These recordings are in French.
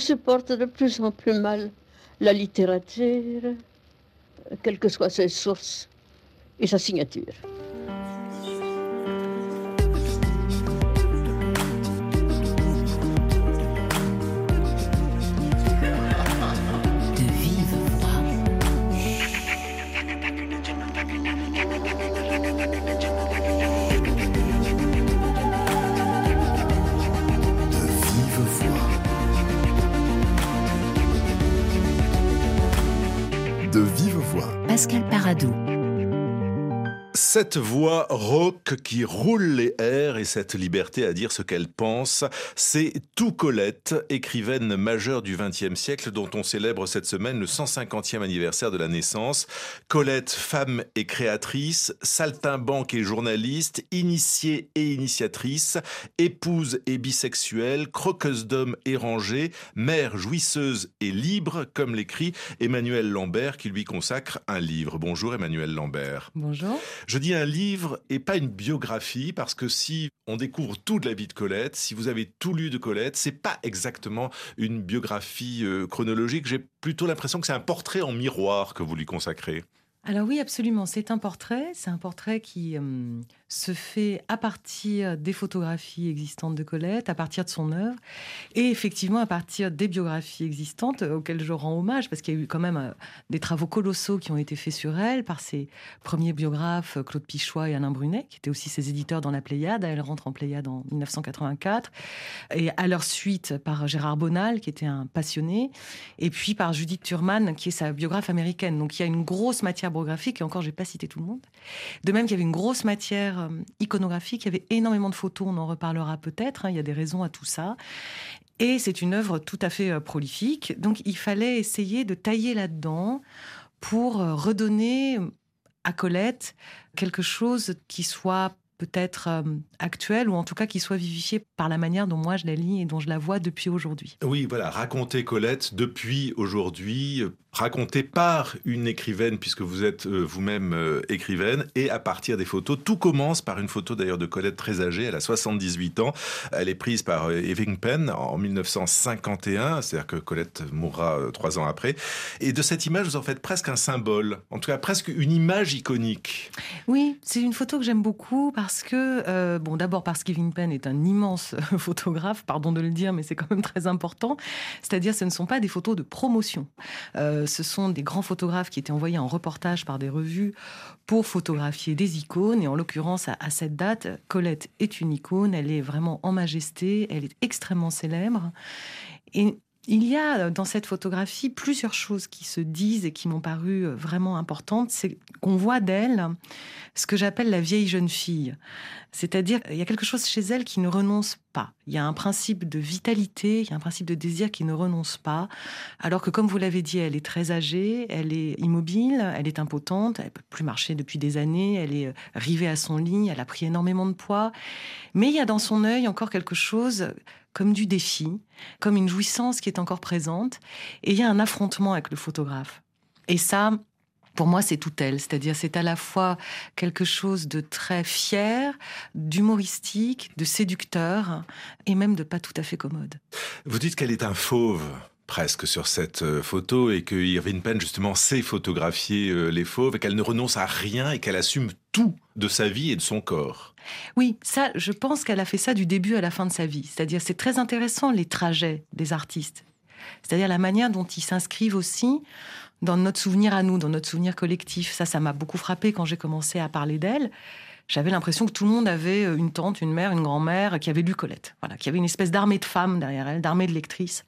supporte de plus en plus mal la littérature, quelles que soient ses sources et sa signature. Paradou. Cette voix rauque qui roule les airs et cette liberté à dire ce qu'elle pense, c'est tout Colette, écrivaine majeure du XXe siècle dont on célèbre cette semaine le 150e anniversaire de la naissance. Colette, femme et créatrice, saltimbanque et journaliste, initiée et initiatrice, épouse et bisexuelle, croqueuse d'hommes et rangée, mère jouisseuse et libre, comme l'écrit Emmanuel Lambert qui lui consacre un livre. Bonjour Emmanuel Lambert. Bonjour. Je dis un livre et pas une biographie parce que si on découvre tout de la vie de Colette, si vous avez tout lu de Colette, c'est pas exactement une biographie euh, chronologique. J'ai plutôt l'impression que c'est un portrait en miroir que vous lui consacrez. Alors oui, absolument. C'est un portrait. C'est un portrait qui euh, se fait à partir des photographies existantes de Colette, à partir de son œuvre, et effectivement à partir des biographies existantes auxquelles je rends hommage, parce qu'il y a eu quand même euh, des travaux colossaux qui ont été faits sur elle par ses premiers biographes, Claude Pichois et Alain Brunet, qui étaient aussi ses éditeurs dans la Pléiade. Elle rentre en Pléiade en 1984. Et à leur suite par Gérard Bonal, qui était un passionné, et puis par Judith Thurman, qui est sa biographe américaine. Donc il y a une grosse matière et encore, j'ai pas cité tout le monde. De même qu'il y avait une grosse matière euh, iconographique, il y avait énormément de photos, on en reparlera peut-être, hein, il y a des raisons à tout ça. Et c'est une œuvre tout à fait euh, prolifique, donc il fallait essayer de tailler là-dedans pour euh, redonner à Colette quelque chose qui soit peut-être euh, actuelle ou en tout cas qui soit vivifiée par la manière dont moi je la lis et dont je la vois depuis aujourd'hui. Oui, voilà, raconter Colette depuis aujourd'hui, euh, raconter par une écrivaine puisque vous êtes euh, vous-même écrivaine et à partir des photos. Tout commence par une photo d'ailleurs de Colette très âgée, elle a 78 ans. Elle est prise par Eving Penn en 1951, c'est-à-dire que Colette mourra trois ans après. Et de cette image, vous en faites presque un symbole, en tout cas presque une image iconique. Oui, c'est une photo que j'aime beaucoup parce que, euh, bon, d'abord parce qu'Evin Penn est un immense photographe, pardon de le dire, mais c'est quand même très important. C'est-à-dire, ce ne sont pas des photos de promotion. Euh, ce sont des grands photographes qui étaient envoyés en reportage par des revues pour photographier des icônes. Et en l'occurrence, à, à cette date, Colette est une icône. Elle est vraiment en majesté. Elle est extrêmement célèbre. Et il y a dans cette photographie plusieurs choses qui se disent et qui m'ont paru vraiment importantes. C'est qu'on voit d'elle ce que j'appelle la vieille jeune fille. C'est-à-dire, il y a quelque chose chez elle qui ne renonce pas. Il y a un principe de vitalité, il y a un principe de désir qui ne renonce pas. Alors que, comme vous l'avez dit, elle est très âgée, elle est immobile, elle est impotente, elle peut plus marcher depuis des années, elle est rivée à son lit, elle a pris énormément de poids. Mais il y a dans son œil encore quelque chose comme du défi, comme une jouissance qui est encore présente. Et il y a un affrontement avec le photographe. Et ça, pour moi, c'est tout elle. C'est-à-dire, c'est à la fois quelque chose de très fier, d'humoristique, de séducteur, et même de pas tout à fait commode. Vous dites qu'elle est un fauve presque sur cette euh, photo et que Irving Penn justement sait photographier euh, les fauves et qu'elle ne renonce à rien et qu'elle assume tout de sa vie et de son corps. Oui, ça, je pense qu'elle a fait ça du début à la fin de sa vie. C'est-à-dire, c'est très intéressant les trajets des artistes. C'est-à-dire la manière dont ils s'inscrivent aussi dans notre souvenir à nous, dans notre souvenir collectif. Ça, ça m'a beaucoup frappé quand j'ai commencé à parler d'elle. J'avais l'impression que tout le monde avait euh, une tante, une mère, une grand-mère qui avait lu Colette. Voilà, qui avait une espèce d'armée de femmes derrière elle, d'armée de lectrices.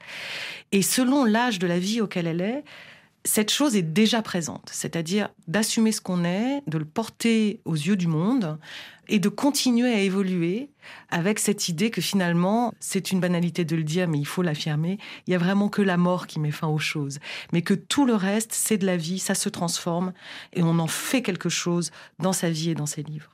Et selon l'âge de la vie auquel elle est, cette chose est déjà présente, c'est-à-dire d'assumer ce qu'on est, de le porter aux yeux du monde et de continuer à évoluer avec cette idée que finalement, c'est une banalité de le dire, mais il faut l'affirmer, il y a vraiment que la mort qui met fin aux choses, mais que tout le reste, c'est de la vie, ça se transforme et on en fait quelque chose dans sa vie et dans ses livres.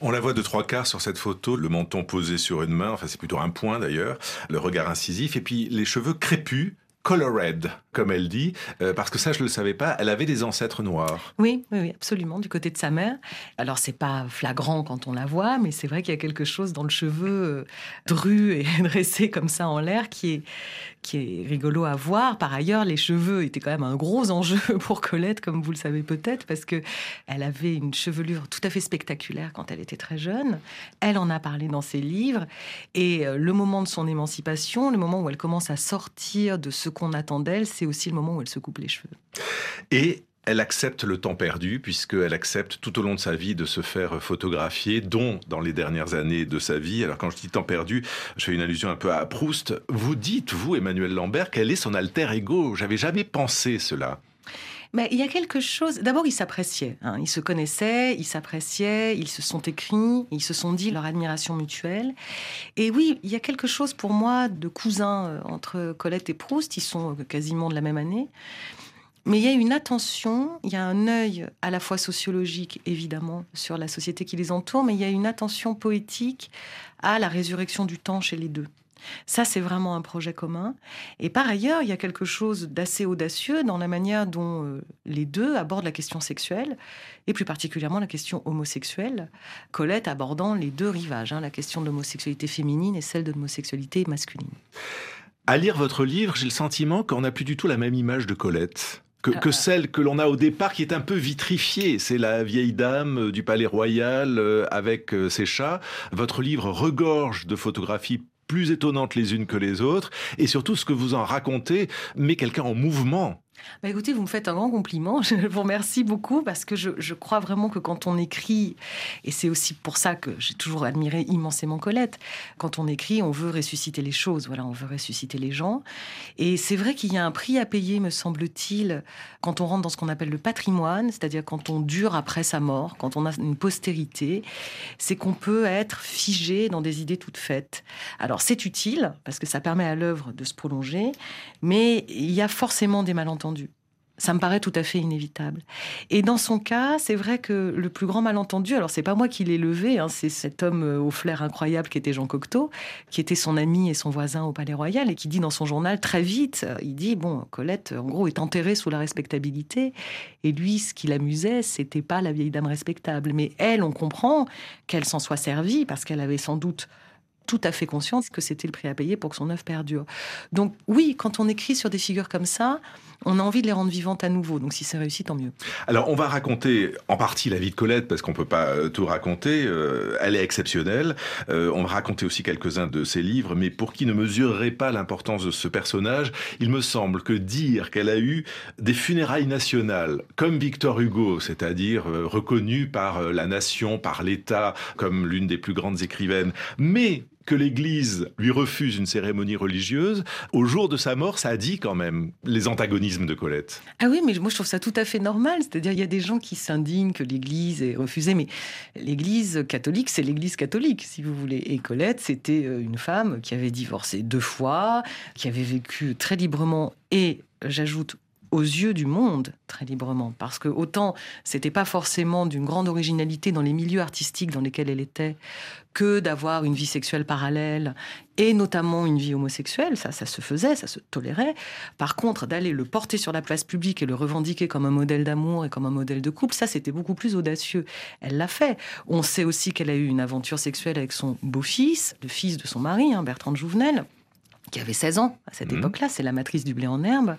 On la voit de trois quarts sur cette photo, le menton posé sur une main, enfin c'est plutôt un point d'ailleurs, le regard incisif, et puis les cheveux crépus colored, comme elle dit, euh, parce que ça, je ne le savais pas, elle avait des ancêtres noirs. Oui, oui, absolument, du côté de sa mère. Alors, c'est pas flagrant quand on la voit, mais c'est vrai qu'il y a quelque chose dans le cheveu euh, dru et dressé comme ça en l'air qui est, qui est rigolo à voir. Par ailleurs, les cheveux étaient quand même un gros enjeu pour Colette, comme vous le savez peut-être, parce que elle avait une chevelure tout à fait spectaculaire quand elle était très jeune. Elle en a parlé dans ses livres. Et euh, le moment de son émancipation, le moment où elle commence à sortir de ce qu'on attend d'elle, aussi le moment où elle se coupe les cheveux. Et elle accepte le temps perdu, puisqu'elle accepte tout au long de sa vie de se faire photographier, dont dans les dernières années de sa vie. Alors quand je dis temps perdu, je fais une allusion un peu à Proust. Vous dites, vous, Emmanuel Lambert, qu'elle est son alter ego. J'avais jamais pensé cela. Mais il y a quelque chose. D'abord, ils s'appréciaient. Hein. Ils se connaissaient, ils s'appréciaient, ils se sont écrits, ils se sont dit leur admiration mutuelle. Et oui, il y a quelque chose pour moi de cousin euh, entre Colette et Proust. Ils sont euh, quasiment de la même année. Mais il y a une attention, il y a un œil à la fois sociologique, évidemment, sur la société qui les entoure, mais il y a une attention poétique à la résurrection du temps chez les deux. Ça, c'est vraiment un projet commun. Et par ailleurs, il y a quelque chose d'assez audacieux dans la manière dont euh, les deux abordent la question sexuelle, et plus particulièrement la question homosexuelle. Colette abordant les deux rivages, hein, la question de l'homosexualité féminine et celle de l'homosexualité masculine. À lire votre livre, j'ai le sentiment qu'on n'a plus du tout la même image de Colette que, que ah. celle que l'on a au départ, qui est un peu vitrifiée. C'est la vieille dame euh, du palais royal euh, avec ses chats. Votre livre regorge de photographies plus étonnantes les unes que les autres, et surtout ce que vous en racontez met quelqu'un en mouvement. Bah écoutez, vous me faites un grand compliment. Je vous remercie beaucoup parce que je, je crois vraiment que quand on écrit, et c'est aussi pour ça que j'ai toujours admiré immensément Colette, quand on écrit, on veut ressusciter les choses, voilà, on veut ressusciter les gens. Et c'est vrai qu'il y a un prix à payer, me semble-t-il, quand on rentre dans ce qu'on appelle le patrimoine, c'est-à-dire quand on dure après sa mort, quand on a une postérité, c'est qu'on peut être figé dans des idées toutes faites. Alors c'est utile parce que ça permet à l'œuvre de se prolonger, mais il y a forcément des malentendus ça me paraît tout à fait inévitable. Et dans son cas, c'est vrai que le plus grand malentendu, alors c'est pas moi qui l'ai levé, hein, c'est cet homme euh, au flair incroyable qui était Jean Cocteau, qui était son ami et son voisin au Palais Royal et qui dit dans son journal très vite, euh, il dit bon, Colette, en gros, est enterrée sous la respectabilité. Et lui, ce qui l'amusait, c'était pas la vieille dame respectable, mais elle, on comprend qu'elle s'en soit servie parce qu'elle avait sans doute tout à fait conscience que c'était le prix à payer pour que son œuvre perdure. Donc oui, quand on écrit sur des figures comme ça, on a envie de les rendre vivantes à nouveau. Donc si c'est réussi, tant mieux. Alors on va raconter en partie la vie de Colette parce qu'on peut pas euh, tout raconter. Euh, elle est exceptionnelle. Euh, on va raconter aussi quelques-uns de ses livres, mais pour qui ne mesurerait pas l'importance de ce personnage, il me semble que dire qu'elle a eu des funérailles nationales comme Victor Hugo, c'est-à-dire reconnu par la nation, par l'État comme l'une des plus grandes écrivaines, mais que l'Église lui refuse une cérémonie religieuse, au jour de sa mort, ça dit quand même les antagonismes de Colette. Ah oui, mais moi je trouve ça tout à fait normal. C'est-à-dire, il y a des gens qui s'indignent que l'Église ait refusé, mais l'Église catholique, c'est l'Église catholique, si vous voulez. Et Colette, c'était euh, une femme qui avait divorcé deux fois, qui avait vécu très librement et, j'ajoute, aux yeux du monde très librement. Parce que autant c'était pas forcément d'une grande originalité dans les milieux artistiques dans lesquels elle était que d'avoir une vie sexuelle parallèle et notamment une vie homosexuelle, ça, ça se faisait, ça se tolérait. Par contre, d'aller le porter sur la place publique et le revendiquer comme un modèle d'amour et comme un modèle de couple, ça, c'était beaucoup plus audacieux. Elle l'a fait. On sait aussi qu'elle a eu une aventure sexuelle avec son beau-fils, le fils de son mari, hein, Bertrand de Jouvenel qui avait 16 ans à cette mhm. époque-là, c'est la matrice du blé en herbe.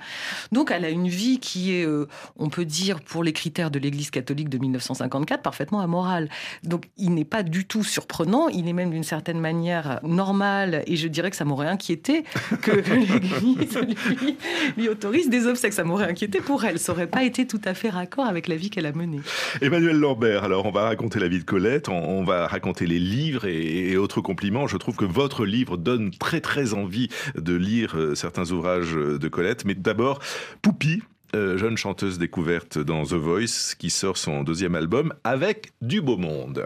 Donc elle a une vie qui est, euh, on peut dire, pour les critères de l'Église catholique de 1954, parfaitement amorale. Donc il n'est pas du tout surprenant, il est même d'une certaine manière normal, et je dirais que ça m'aurait inquiété que, l'Église lui, lui, autorise des obsèques. Ça m'aurait inquiété pour elle, ça n'aurait pas été tout à fait raccord avec la vie qu'elle a menée. Emmanuel Lambert, alors on va raconter la vie de Colette, on, va raconter les livres et, et autres compliments. Je trouve que votre livre donne très très envie de lire euh, certains ouvrages de Colette. Mais d'abord, Poupie, euh, jeune chanteuse découverte dans The Voice, qui sort son deuxième album avec du beau monde.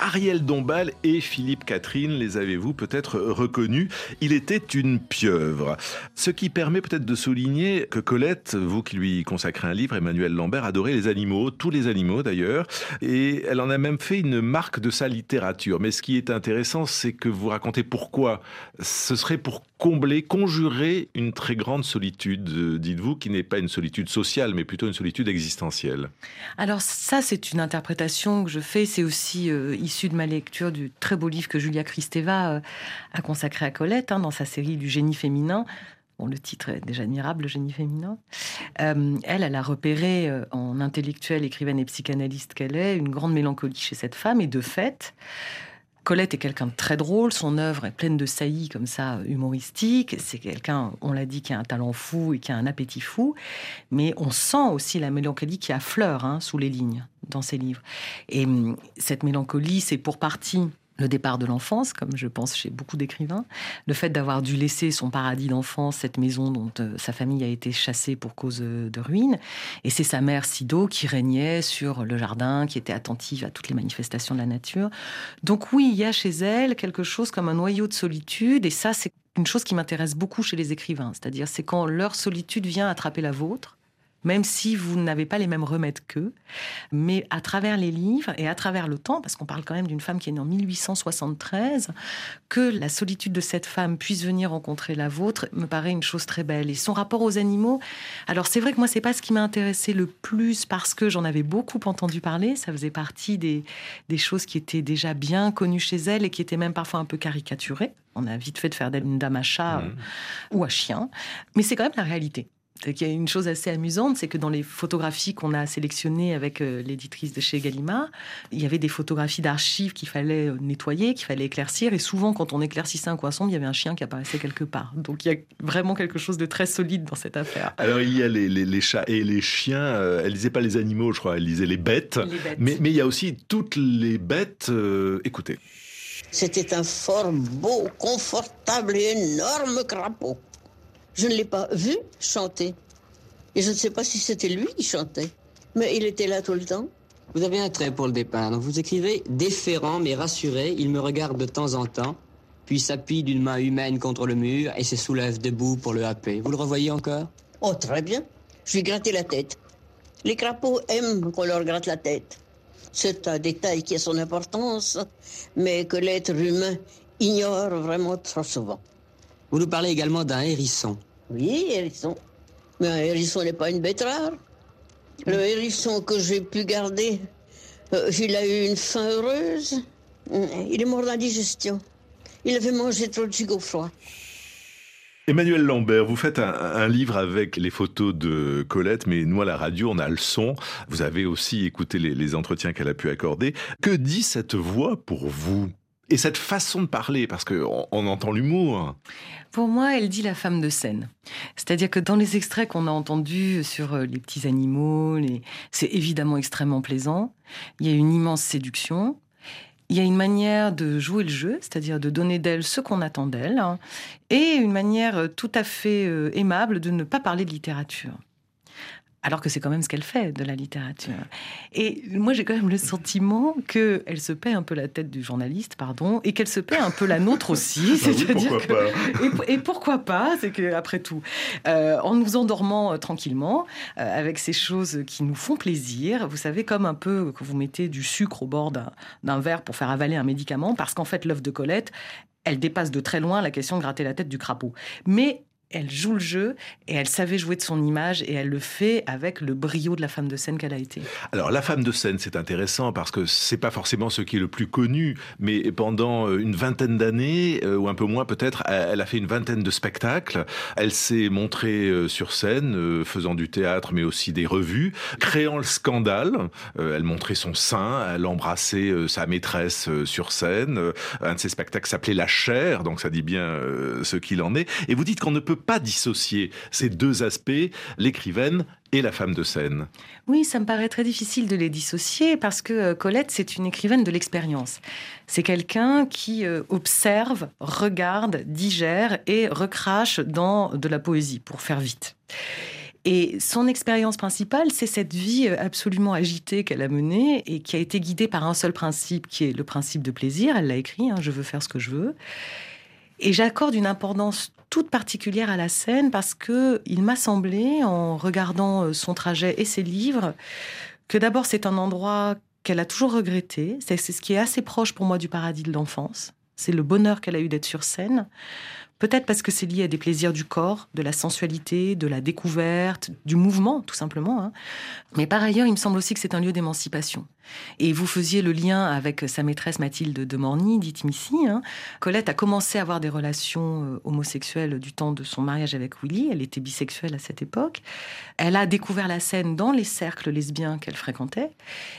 Ariel Dombal et Philippe Catherine. Les avez-vous peut-être reconnus? Il était une pieuvre. Ce qui permet peut-être de souligner que Colette, vous qui lui consacrez un livre, Emmanuel Lambert, adorait les animaux, tous les animaux d'ailleurs, et elle en a même fait une marque de sa littérature. Mais ce qui est intéressant, c'est que vous racontez pourquoi. Ce serait pour combler, conjurer une très grande solitude, dites-vous, qui n'est pas une solitude sociale, mais plutôt une solitude existentielle. Alors ça, c'est une interprétation que je fais. C'est aussi euh, issu de ma lecture du très beau livre que Julia Kristeva euh, a consacré à Colette hein, dans sa série du génie féminin. Bon, le titre est déjà admirable, le génie féminin. Euh, elle, elle a repéré en intellectuelle, écrivaine et psychanalyste qu'elle est une grande mélancolie chez cette femme. Et de fait, Colette est quelqu'un de très drôle, son œuvre est pleine de saillies comme ça, humoristiques. C'est quelqu'un, on l'a dit, qui a un talent fou et qui a un appétit fou. Mais on sent aussi la mélancolie qui affleure hein, sous les lignes dans ses livres. Et hum, cette mélancolie, c'est pour partie le départ de l'enfance, comme je pense chez beaucoup d'écrivains, le fait d'avoir dû laisser son paradis d'enfance, cette maison dont euh, sa famille a été chassée pour cause euh, de ruine, et c'est sa mère Sido qui régnait sur le jardin, qui était attentive à toutes les manifestations de la nature. Donc oui, il y a chez elle quelque chose comme un noyau de solitude, et ça c'est une chose qui m'intéresse beaucoup chez les écrivains, c'est-à-dire c'est quand leur solitude vient attraper la vôtre, même si vous n'avez pas les mêmes remèdes qu'eux. Mais à travers les livres et à travers le temps, parce qu'on parle quand même d'une femme qui est née en 1873, que la solitude de cette femme puisse venir rencontrer la vôtre me paraît une chose très belle. Et son rapport aux animaux, alors c'est vrai que moi, c'est pas ce qui m'a intéressé le plus parce que j'en avais beaucoup entendu parler. Ça faisait partie des, des choses qui étaient déjà bien connues chez elle et qui étaient même parfois un peu caricaturées. On a vite fait de faire d'elle une dame à chat mmh. ou à chien. Mais c'est quand même la réalité. Il y a une chose assez amusante, c'est que dans les photographies qu'on a sélectionnées avec euh, l'éditrice de chez Gallimard, il y avait des photographies d'archives qu'il fallait euh, nettoyer, qu'il fallait éclaircir. Et souvent, quand on éclaircissait un poisson, il y avait un chien qui apparaissait quelque part. Donc il y a vraiment quelque chose de très solide dans cette affaire. Alors il y a les, chats et les chiens. Euh, elle lisait pas les animaux, je crois, elle lisait les bêtes. Mais, il y a aussi toutes les bêtes. écoutez. C'était un fort beau, confortable et énorme crapaud. Je ne l'ai pas vu chanter. Et je ne sais pas si c'était lui qui chantait. Mais il était là tout le temps. Vous avez un trait pour le dépeindre. Vous écrivez déférent mais rassuré, il me regarde de temps en temps, puis s'appuie d'une main humaine contre le mur et se soulève debout pour le happer. Vous le revoyez encore? Oh, très bien. Je lui grattais la tête. Les crapauds aiment qu'on leur gratte la tête. C'est un détail qui a son importance, mais que l'être humain ignore vraiment trop souvent. Vous nous parlez également d'un hérisson. Oui, hérisson. Mais un hérisson n'est pas une bête rare. Le hérisson que j'ai pu garder, euh, il a eu une fin heureuse. Il est mort d'indigestion. Il avait mangé trop de gigot froid. Emmanuel Lambert, vous faites un, livre avec les photos de Colette, mais nous à la radio, on a le son. Vous avez aussi écouté les entretiens qu'elle a pu accorder. Que dit cette voix pour vous? Et cette façon de parler, parce qu'on on entend l'humour. Pour moi, elle dit la femme de scène. C'est-à-dire que dans les extraits qu'on a entendus sur euh, les petits animaux, c'est évidemment extrêmement plaisant. Il y a une immense séduction. Il y a une manière de jouer le jeu, c'est-à-dire de donner d'elle ce qu'on attend d'elle, hein, et une manière tout à fait euh, aimable de ne pas parler de littérature. Alors que c'est quand même ce qu'elle fait de la littérature. Et moi, j'ai quand même le sentiment qu'elle se paie un peu la tête du journaliste, pardon, et qu'elle se paie un peu la nôtre aussi. Bah oui, C'est-à-dire pourquoi que pas et, et pourquoi pas C'est que après tout, euh, en nous endormant euh, tranquillement, euh, avec ces choses qui nous font plaisir, vous savez, comme un peu que vous mettez du sucre au bord d'un d'un verre pour faire avaler un médicament, parce qu'en fait, l'œuvre de Colette, elle dépasse de très loin la question de gratter la tête du crapaud. Mais elle joue le jeu et elle savait jouer de son image et elle le fait avec le brio de la femme de scène qu'elle a été. Alors la femme de scène, c'est intéressant parce que c'est pas forcément ce qui est le plus connu, mais pendant euh, une vingtaine d'années euh, ou un peu moins peut-être, elle a fait une vingtaine de spectacles. Elle s'est montrée euh, sur scène, faisant du théâtre, mais aussi des revues, créant le scandale. Elle montrait son sein, elle embrassait sa maîtresse sur scène. Un de ses spectacles s'appelait La chair, donc ça dit bien ce qu'il en est. Et vous dites qu'on ne peut pas dissocier ces deux aspects, l'écrivaine et la femme de scène. Oui, ça me paraît très difficile de les dissocier parce que euh, Colette, c'est une écrivaine de l'expérience. C'est quelqu'un qui euh, observe, regarde, digère et recrache dans de la poésie, pour faire vite. Et son expérience principale, c'est cette vie euh, absolument agitée qu'elle a menée et qui a été guidée par un seul principe, qui est le principe de plaisir. Elle l'a écrit, hein, je veux faire ce que je veux. Et j'accorde une importance toute particulière à la scène parce que il m'a semblé, en regardant euh, son trajet et ses livres, que d'abord c'est un endroit qu'elle a toujours regretté. C'est c'est ce qui est assez proche pour moi du paradis de l'enfance. C'est le bonheur qu'elle a eu d'être sur scène. Peut-être parce que c'est lié à des plaisirs du corps, de la sensualité, de la découverte, du mouvement, tout simplement. hein. Mais par ailleurs, il me semble aussi que c'est un lieu d'émancipation. Et vous faisiez le lien avec sa maîtresse Mathilde de Morny, dite Missy. hein. Colette a commencé à avoir des relations euh, homosexuelles du temps de son mariage avec Willy. Elle était bisexuelle à cette époque. Elle a découvert la scène dans les cercles lesbiens qu'elle fréquentait.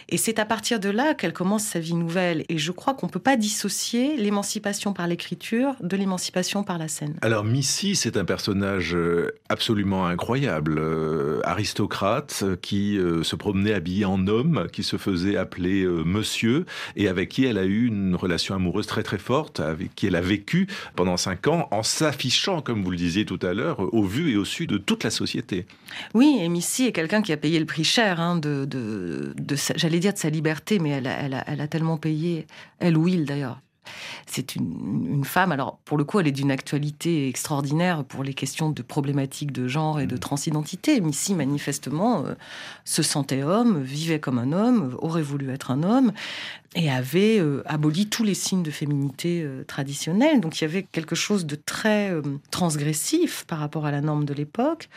Et c'est à partir de là qu'elle commence sa vie nouvelle. Et je crois qu'on ne peut pas dissocier l'émancipation par l'écriture de l'émancipation par la scène. Alors Missy, c'est un personnage euh, absolument incroyable, euh, aristocrate euh, qui euh, se promenait habillé en homme, qui se faisait appeler euh, monsieur et avec qui elle a eu une relation amoureuse très très forte, avec qui elle a vécu pendant cinq ans en s'affichant, comme vous le disiez tout à l'heure, au vu et au su de toute la société. Oui, et Missy est quelqu'un qui a payé le prix cher hein, de, de, de sa- j'allais dire de sa liberté, mais elle a, elle a, elle a tellement payé, elle ou il d'ailleurs. C'est une, une femme, alors pour le coup, elle est d'une actualité extraordinaire pour les questions de problématiques de genre et de transidentité. Missy, manifestement, euh, se sentait homme, vivait comme un homme, aurait voulu être un homme, et avait euh, aboli tous les signes de féminité euh, traditionnels. Donc il y avait quelque chose de très euh, transgressif par rapport à la norme de l'époque.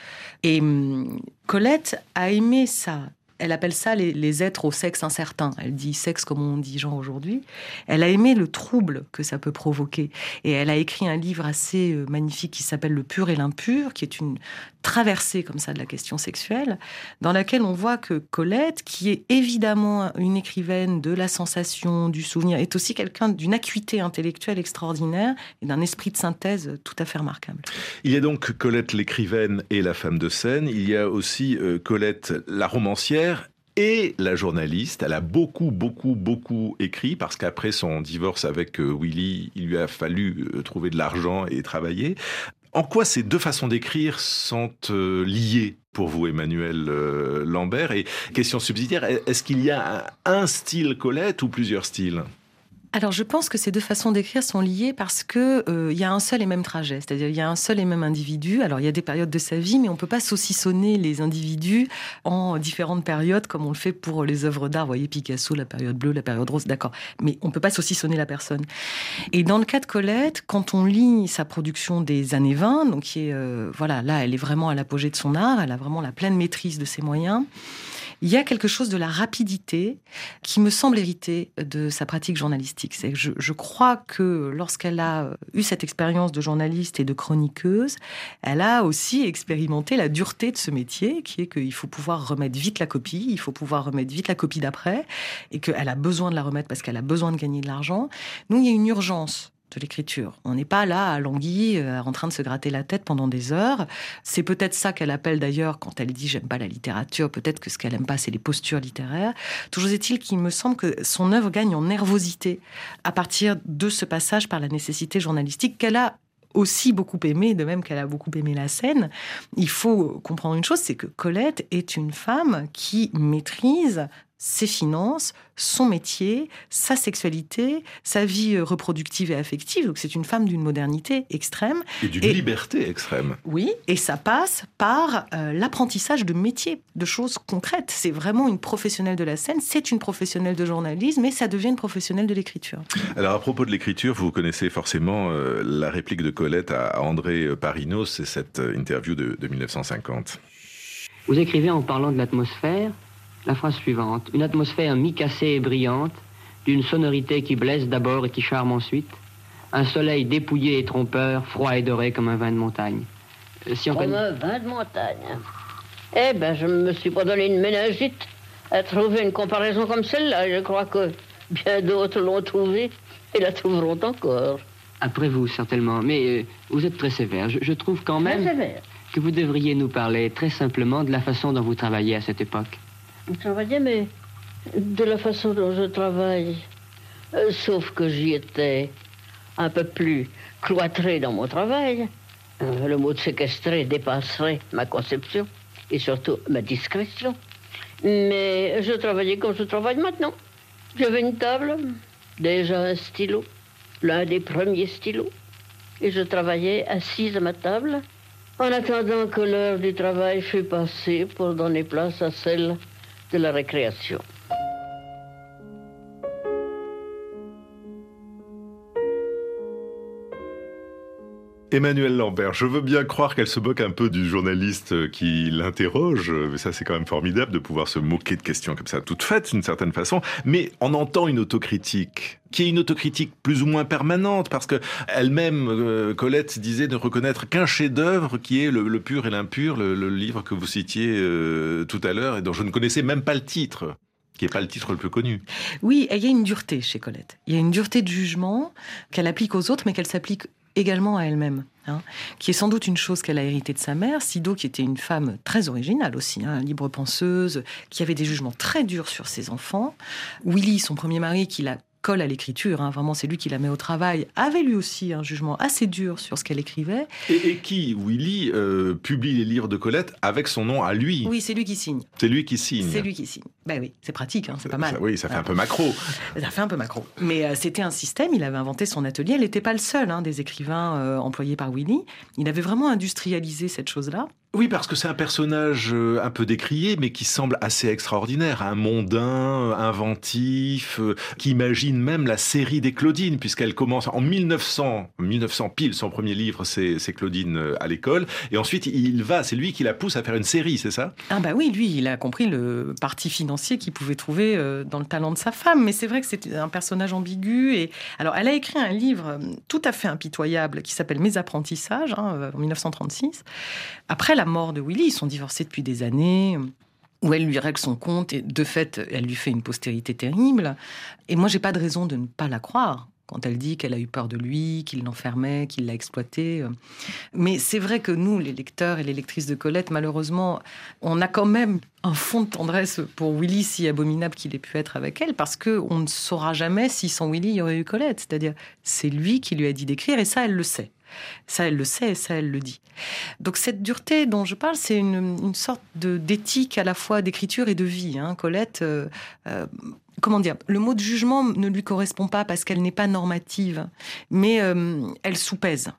Et hum, Colette a aimé ça. Elle appelle ça les, êtres au sexe incertain. Elle dit sexe comme on dit genre aujourd'hui. Elle a aimé le trouble que ça peut provoquer. Et elle a écrit un livre assez euh, magnifique qui s'appelle Le pur et l'impur, qui est une traversée comme ça de la question sexuelle, dans laquelle on voit que Colette, qui est évidemment une écrivaine de la sensation, du souvenir, est aussi quelqu'un d'une acuité intellectuelle extraordinaire et d'un esprit de synthèse tout à fait remarquable. Il y a donc Colette l'écrivaine et la femme de scène. Il y a aussi euh, Colette la romancière et la journaliste. Elle a beaucoup, beaucoup, beaucoup écrit parce qu'après son divorce avec euh, Willy, il lui a fallu euh, trouver de l'argent et travailler. En quoi ces deux façons d'écrire sont euh, liées pour vous, Emmanuel euh, Lambert? Et question subsidiaire, est-ce qu'il y a un, style Colette ou plusieurs styles? Alors, je pense que ces deux façons d'écrire sont liées parce que euh, il y a un seul et même trajet, c'est-à-dire il y a un seul et même individu. Alors, il y a des périodes de sa vie, mais on peut pas saucissonner les individus en différentes périodes comme on le fait pour les œuvres d'art. Vous voyez Picasso, la période bleue, la période rose, d'accord. Mais on peut pas saucissonner la personne. Et dans le cas de Colette, quand on lit sa production des années 20, donc qui est euh, voilà, là, elle est vraiment à l'apogée de son art, elle a vraiment la pleine maîtrise de ses moyens. Il y a quelque chose de la rapidité qui me semble hériter de sa pratique journalistique. C'est je, je crois que lorsqu'elle a eu cette expérience de journaliste et de chroniqueuse, elle a aussi expérimenté la dureté de ce métier, qui est qu'il faut pouvoir remettre vite la copie, il faut pouvoir remettre vite la copie d'après, et qu'elle a besoin de la remettre parce qu'elle a besoin de gagner de l'argent. Donc il y a une urgence l'écriture. On n'est pas là à languir, euh, en train de se gratter la tête pendant des heures. C'est peut-être ça qu'elle appelle d'ailleurs quand elle dit j'aime pas la littérature. Peut-être que ce qu'elle aime pas, c'est les postures littéraires. Toujours est-il qu'il me semble que son œuvre gagne en nervosité à partir de ce passage par la nécessité journalistique qu'elle a aussi beaucoup aimé, de même qu'elle a beaucoup aimé la scène. Il faut comprendre une chose, c'est que Colette est une femme qui maîtrise ses finances, son métier, sa sexualité, sa vie euh, reproductive et affective. Donc c'est une femme d'une modernité extrême. Et d'une liberté extrême. Oui, et ça passe par euh, l'apprentissage de métiers, de choses concrètes. C'est vraiment une professionnelle de la scène, c'est une professionnelle de journalisme, et ça devient une professionnelle de l'écriture. Alors à propos de l'écriture, vous connaissez forcément euh, la réplique de Colette à André Parinos, c'est cette interview de, de 1950. Vous écrivez en parlant de l'atmosphère la phrase suivante. Une atmosphère mi-cassée et brillante, d'une sonorité qui blesse d'abord et qui charme ensuite. Un soleil dépouillé et trompeur, froid et doré comme un vin de montagne. Euh, si on comme un vin de montagne. Eh ben, je ne me suis pas donné une ménagite à trouver une comparaison comme celle-là. Je crois que bien d'autres l'ont trouvée et la trouveront encore. Après vous, certainement. Mais euh, vous êtes très sévère. Je, trouve quand même que vous devriez nous parler très simplement de la façon dont vous travaillez à cette époque. Je travaillais, mais de la façon dont je travaille. Euh, sauf que j'y étais un peu plus cloîtré dans mon travail. Euh, le mot de séquestrer dépasserait ma conception et surtout ma discrétion. Mais je travaillais comme je travaille maintenant. J'avais une table, déjà un stylo, l'un des premiers stylos, et je travaillais assise à ma table en attendant que l'heure du travail fût passée pour donner place à celle de la récréation. Emmanuel Lambert, je veux bien croire qu'elle se moque un peu du journaliste qui l'interroge, mais ça c'est quand même formidable de pouvoir se moquer de questions comme ça, toutes faites d'une certaine façon, mais on entend une autocritique qui est une autocritique plus ou moins permanente, parce que elle-même, euh, Colette disait ne reconnaître qu'un chef-d'œuvre qui est le, pur et l'impur, le, livre que vous citiez euh, tout à l'heure et dont je ne connaissais même pas le titre qui n'est pas le titre le plus connu. Oui, il y a une dureté chez Colette. Il y a une dureté de jugement qu'elle applique aux autres, mais qu'elle s'applique également à elle-même, hein, qui est sans doute une chose qu'elle a héritée de sa mère, Sido, qui était une femme très originale aussi, hein, libre penseuse, qui avait des jugements très durs sur ses enfants. Willy, son premier mari, qui l'a colle à l'écriture, hein. vraiment c'est lui qui la met au travail, avait lui aussi un jugement assez dur sur ce qu'elle écrivait. Et, qui, Willy, euh, publie les livres de Colette avec son nom à lui? Oui, c'est lui qui signe. C'est lui qui signe. C'est lui qui signe. Ben oui, c'est pratique, hein, c'est pas mal. oui, ça fait un peu macro. Ça fait un peu macro. Mais euh, c'était un système, il avait inventé son atelier, elle n'était pas le seul hein, des écrivains euh, employés par Willy. Il avait vraiment industrialisé cette chose-là. Oui, parce que c'est un personnage euh, un peu décrié, mais qui semble assez extraordinaire. Un mondain, inventif, euh, qui imagine même la série des Claudines, puisqu'elle commence en 1900, 1900 pile, son premier livre, c'est Claudine euh, à l'école. Et ensuite, il va, c'est lui qui la pousse à faire une série, c'est ça? Ah bah oui, lui, il a compris le parti financier qu'il pouvait trouver dans le talent de sa femme. Mais c'est vrai que c'est un personnage ambigu. Et alors, elle a écrit un livre tout à fait impitoyable qui s'appelle Mes apprentissages, hein, en 1936. Après la mort de Willy, ils sont divorcés depuis des années où elle lui règle son compte et de fait, elle lui fait une postérité terrible. Et moi, j'ai pas de raison de ne pas la croire quand elle dit qu'elle a eu peur de lui, qu'il l'enfermait, qu'il l'a exploité. Mais c'est vrai que nous, les lecteurs et les lectrices de Colette, malheureusement, on a quand même un fond de tendresse pour Willy, si abominable qu'il ait pu être avec elle, parce que on ne saura jamais si sans Willy il y aurait eu Colette. C'est-à-dire, c'est lui qui lui a dit d'écrire, et ça, elle le sait. Ça, elle le sait ça, elle le dit. Donc cette dureté dont je parle, c'est une, sorte d'éthique à la fois d'écriture et de vie. Hein. Colette, euh, euh, comment dire, le mot de jugement ne lui correspond pas parce qu'elle n'est pas normative, mais euh, elle soupèse.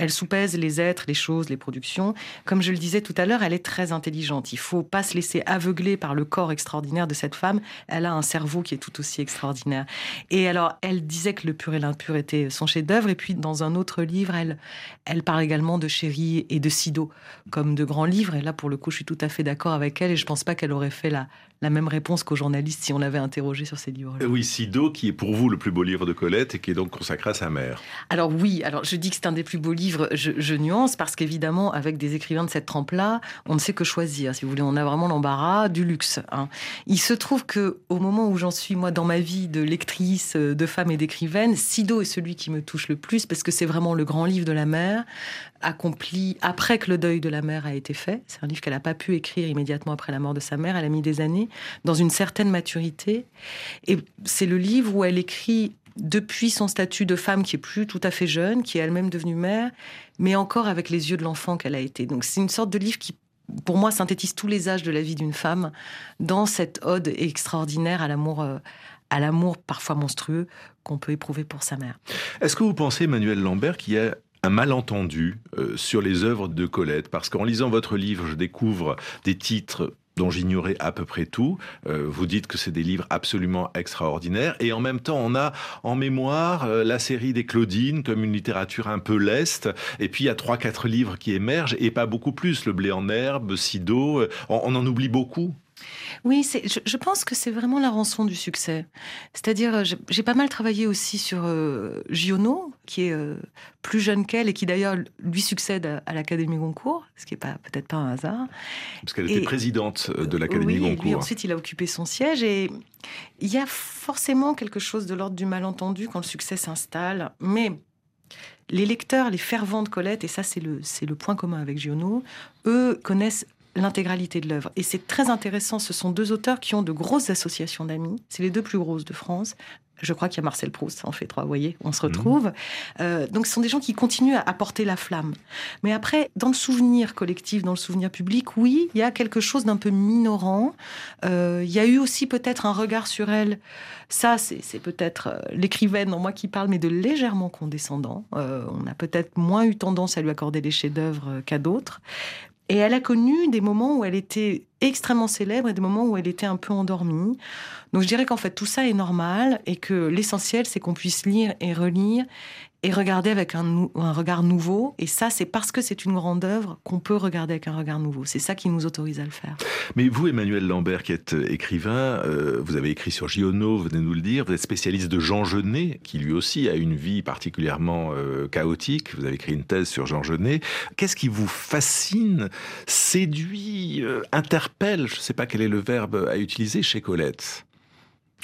Elle soupèse les êtres, les choses, les productions. Comme je le disais tout à l'heure, elle est très intelligente. Il faut pas se laisser aveugler par le corps extraordinaire de cette femme. Elle a un cerveau qui est tout aussi extraordinaire. Et alors, elle disait que le pur et l'impur était son chef-d'œuvre. Et puis, dans un autre livre, elle, elle parle également de Chéri et de Sido comme de grands livres. Et là, pour le coup, je suis tout à fait d'accord avec elle. Et je pense pas qu'elle aurait fait la, la même réponse qu'aux journalistes si on l'avait interrogé sur ces livres. -là. Oui, Sido, qui est pour vous le plus beau livre de Colette et qui est donc consacré à sa mère. Alors oui, alors je dis que c'est un des plus beaux livres je, nuance parce qu'évidemment, avec des écrivains de cette trempe-là, on ne sait que choisir. Si vous voulez, on a vraiment l'embarras du luxe. Hein. Il se trouve que au moment où j'en suis moi dans ma vie de lectrice, de femme et d'écrivaine, Sido est celui qui me touche le plus parce que c'est vraiment le grand livre de la mère accompli après que le deuil de la mère a été fait. C'est un livre qu'elle n'a pas pu écrire immédiatement après la mort de sa mère. Elle a mis des années dans une certaine maturité. Et c'est le livre où elle écrit depuis son statut de femme qui est plus tout à fait jeune, qui est elle-même devenue mère, mais encore avec les yeux de l'enfant qu'elle a été. Donc c'est une sorte de livre qui, pour moi, synthétise tous les âges de la vie d'une femme dans cette ode extraordinaire à l'amour. Euh, à l'amour parfois monstrueux qu'on peut éprouver pour sa mère. Est-ce que vous pensez, Emmanuel Lambert, qu'il y a un malentendu euh, sur les œuvres de Colette, parce qu'en lisant votre livre, je découvre des titres dont j'ignorais à peu près tout. Euh, vous dites que c'est des livres absolument extraordinaires. Et en même temps, on a en mémoire euh, la série des Claudines comme une littérature un peu leste. Et puis, il y a trois, quatre livres qui émergent et pas beaucoup plus. Le blé en herbe, Sido. on en oublie beaucoup. Oui, je, pense que c'est vraiment la rançon du succès. C'est-à-dire, euh, j'ai pas mal travaillé aussi sur euh, Giono, qui est euh, plus jeune qu'elle et qui d'ailleurs lui succède à, l'Académie Goncourt, ce qui est pas peut-être pas un hasard. Parce qu'elle était présidente de l'Académie oui, Goncourt. Et ensuite, il a occupé son siège et il y a forcément quelque chose de l'ordre du malentendu quand le succès s'installe, mais les lecteurs, les fervents de Colette, et ça c'est le, le point commun avec Giono, eux connaissent l'intégralité de l'œuvre. Et c'est très intéressant, ce sont deux auteurs qui ont de grosses associations d'amis, c'est les deux plus grosses de France. Je crois qu'il y a Marcel Proust, ça en fait trois, vous voyez, on se retrouve. Mhm. Euh, donc ce sont des gens qui continuent à apporter la flamme. Mais après, dans le souvenir collectif, dans le souvenir public, oui, il y a quelque chose d'un peu minorant. Euh, il y a eu aussi peut-être un regard sur elle. Ça, c'est peut-être euh, l'écrivaine en moi qui parle, mais de légèrement condescendant. on a peut-être moins eu tendance à lui accorder des chefs-d'œuvre qu'à d'autres. Et elle a connu des moments où elle était extrêmement célèbre et des moments où elle était un peu endormie. Donc je dirais qu'en fait tout ça est normal et que l'essentiel c'est qu'on puisse lire et relire et regarder avec un, regard nouveau. Et ça, c'est parce que c'est une grande œuvre qu'on peut regarder avec un regard nouveau. C'est ça qui nous autorise à le faire. Mais vous, Emmanuel Lambert, qui êtes écrivain, euh, vous avez écrit sur Giono, vous venez de nous le dire, vous êtes spécialiste de Jean Genet, qui lui aussi a une vie particulièrement euh, chaotique. Vous avez écrit une thèse sur Jean Genet. Qu'est-ce qui vous fascine, séduit, euh, interpelle, je ne sais pas quel est le verbe à utiliser chez Colette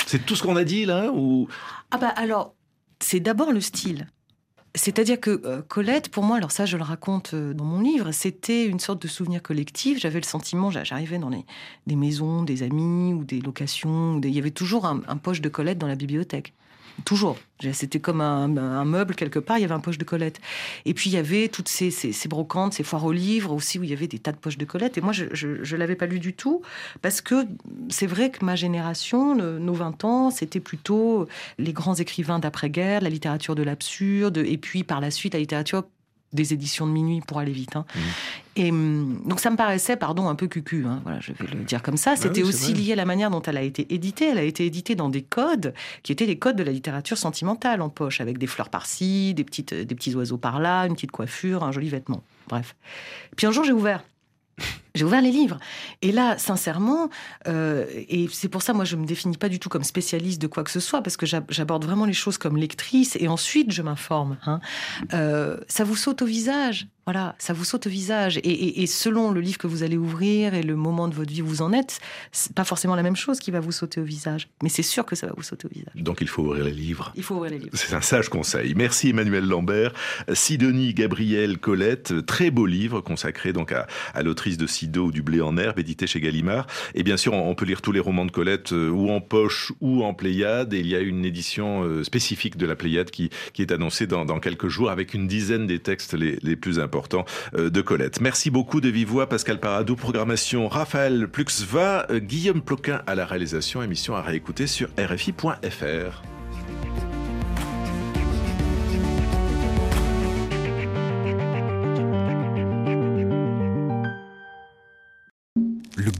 c'est tout ce qu'on a dit là ou? Ah bah alors, c'est d'abord le style. C'est-à-dire que euh, Colette, pour moi, alors ça je le raconte euh, dans mon livre, c'était une sorte de souvenir collectif. J'avais le sentiment, j'arrivais dans des maisons, des amis ou des locations, il y avait toujours un poche de Colette dans la bibliothèque. Toujours. C'était comme un, meuble quelque part, il y avait un poche de Colette. Et puis il y avait toutes ces, brocantes, ces foires aux livres aussi, où il y avait des tas de poches de Colette. Et moi, je ne l'avais pas lu du tout, parce que c'est vrai que ma génération, nos 20 ans, c'était plutôt les grands écrivains d'après-guerre, la littérature de l'absurde, et puis par la suite la littérature des éditions de minuit pour aller vite. Hein. Mmh. Et hum, donc ça me paraissait, pardon, un peu cucu. Hein, voilà, je vais le dire comme ça. Bah C'était aussi lié à la manière dont elle a été éditée. Elle a été éditée dans des codes qui étaient les codes de la littérature sentimentale en poche, avec des fleurs par-ci, des petites, des petits oiseaux par-là, une petite coiffure, un joli vêtement. Bref. Puis un jour, j'ai ouvert j'ai ouvert les livres. Et là, sincèrement, euh, et c'est pour ça, moi, je me définis pas du tout comme spécialiste de quoi que ce soit, parce que j'aborde vraiment les choses comme lectrice, et ensuite, je m'informe. Hein. Euh, ça vous saute au visage. Voilà, ça vous saute au visage. Et, selon le livre que vous allez ouvrir et le moment de votre vie où vous en êtes, c'est pas forcément la même chose qui va vous sauter au visage. Mais c'est sûr que ça va vous sauter au visage. Donc il faut ouvrir les livres. Il faut ouvrir les livres. C'est un sage conseil. Merci Emmanuel Lambert. Sidonie Gabriel Colette, très beau livre consacré donc à, l'autrice de Du blé en herbe, édité chez Gallimard. Et bien sûr, on peut lire tous les romans de Colette euh, ou en poche ou en Pléiade. Et il y a une édition euh, spécifique de la Pléiade qui, qui est annoncée dans, quelques jours avec une dizaine des textes les, plus importants euh, de Colette. Merci beaucoup de vive voix, Pascal Paradou, programmation Raphaël Pluxva, Guillaume Ploquin à la réalisation, émission à réécouter sur rfi.fr.